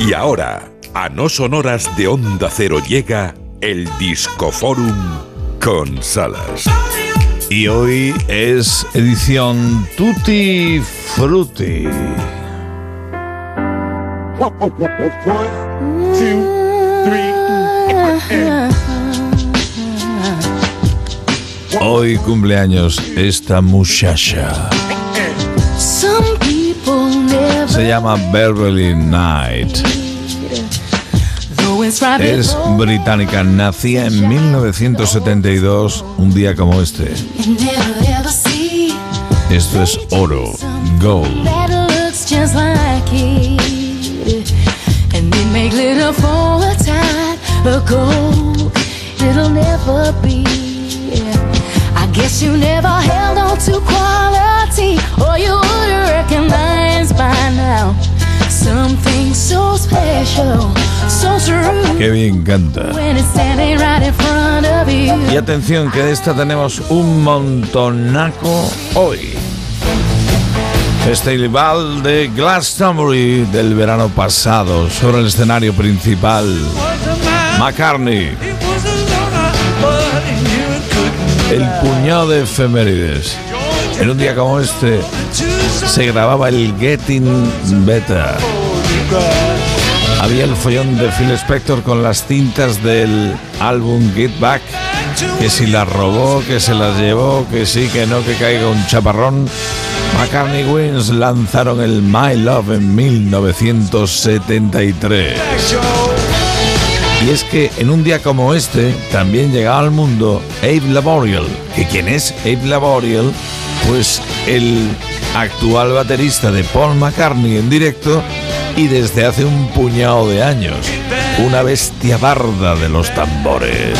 Y ahora, a no sonoras de Onda Cero llega el Discoforum con Salas. Y hoy es edición Tutti Frutti. Hoy cumpleaños esta muchacha. Se llama Beverly Knight. Es británica, nacía en 1972, un día como este. Esto es oro, gold. Guess you never Qué bien canta. Y atención que de esta tenemos un montonaco hoy. Festival de Glastonbury del verano pasado sobre el escenario principal. McCartney. El puñado de efemérides. En un día como este se grababa el Getting Better. Había el follón de Phil Spector con las cintas del álbum Get Back, que si las robó, que se las llevó, que sí, que no, que caiga un chaparrón. McCartney Wins lanzaron el My Love en 1973. Y es que en un día como este también llegaba al mundo Abe Laboriel. ¿Que quién es Abe Laboriel? Pues el actual baterista de Paul McCartney en directo y desde hace un puñado de años. Una bestia barda de los tambores.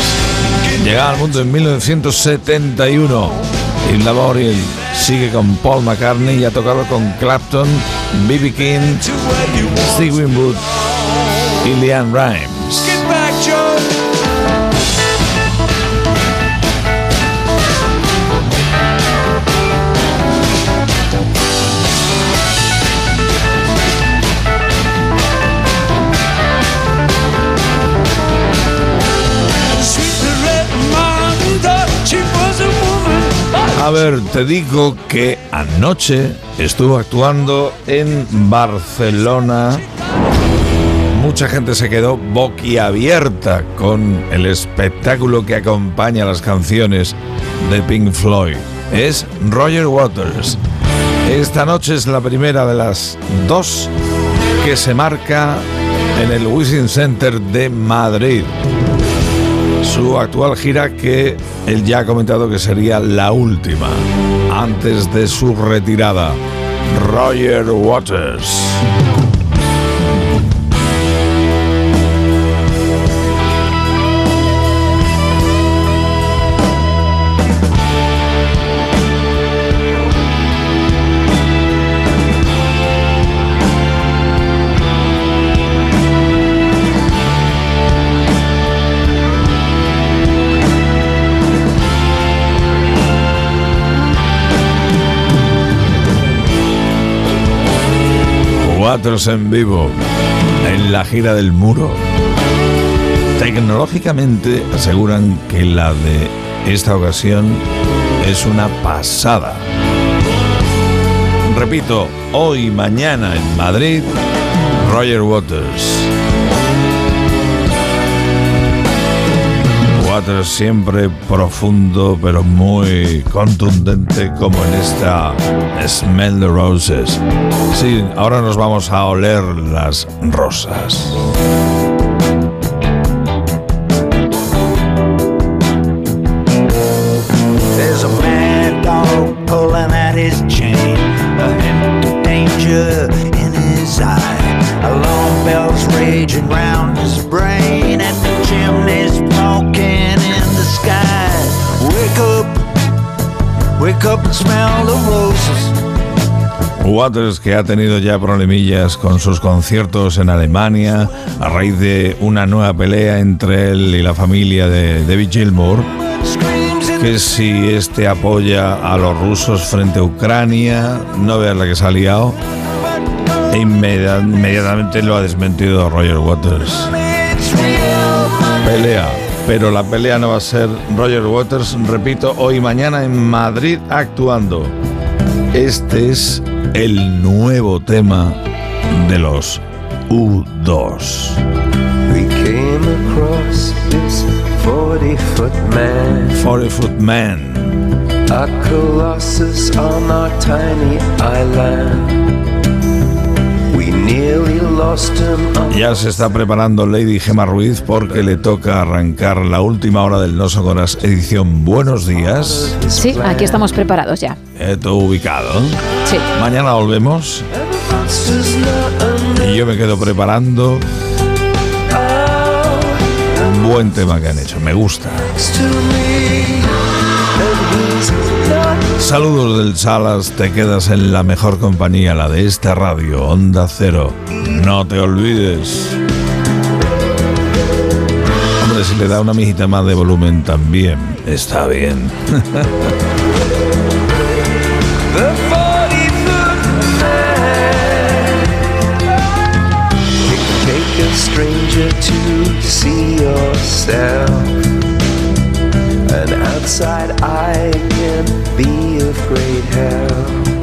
Llegaba al mundo en 1971. Abe Laboriel sigue con Paul McCartney y ha tocado con Clapton, B.B. King, Steve Winwood y Leanne Rimes. A ver, te digo que anoche estuvo actuando en Barcelona. Mucha gente se quedó boquiabierta con el espectáculo que acompaña las canciones de Pink Floyd. Es Roger Waters. Esta noche es la primera de las dos que se marca en el Wishing Center de Madrid su actual gira que él ya ha comentado que sería la última antes de su retirada. Roger Waters. En vivo en la gira del muro. Tecnológicamente aseguran que la de esta ocasión es una pasada. Repito, hoy mañana en Madrid, Roger Waters. Siempre profundo pero muy contundente como en esta Smell the Roses. Sí, ahora nos vamos a oler las rosas. Waters, que ha tenido ya problemillas con sus conciertos en Alemania a raíz de una nueva pelea entre él y la familia de David Gilmour, que si este apoya a los rusos frente a Ucrania, no veas la que se ha liado. E inmedi- inmediatamente lo ha desmentido Roger Waters. Pelea. Pero la pelea no va a ser Roger Waters, repito, hoy y mañana en Madrid actuando. Este es el nuevo tema de los U2. We came across this 40 foot man, 40 Foot Man. a colossus on our tiny island. Ya se está preparando Lady Gemma Ruiz porque le toca arrancar la última hora del No Sonoras edición Buenos Días. Sí, aquí estamos preparados ya. Eh, todo ubicado. Sí. Mañana volvemos y yo me quedo preparando un buen tema que han hecho. Me gusta. Saludos del Salas, te quedas en la mejor compañía, la de esta radio, Onda Cero. No te olvides. Hombre, si le da una mijita más de volumen también, está bien. the 40 foot man. It can take a stranger to see yourself. outside I can be afraid how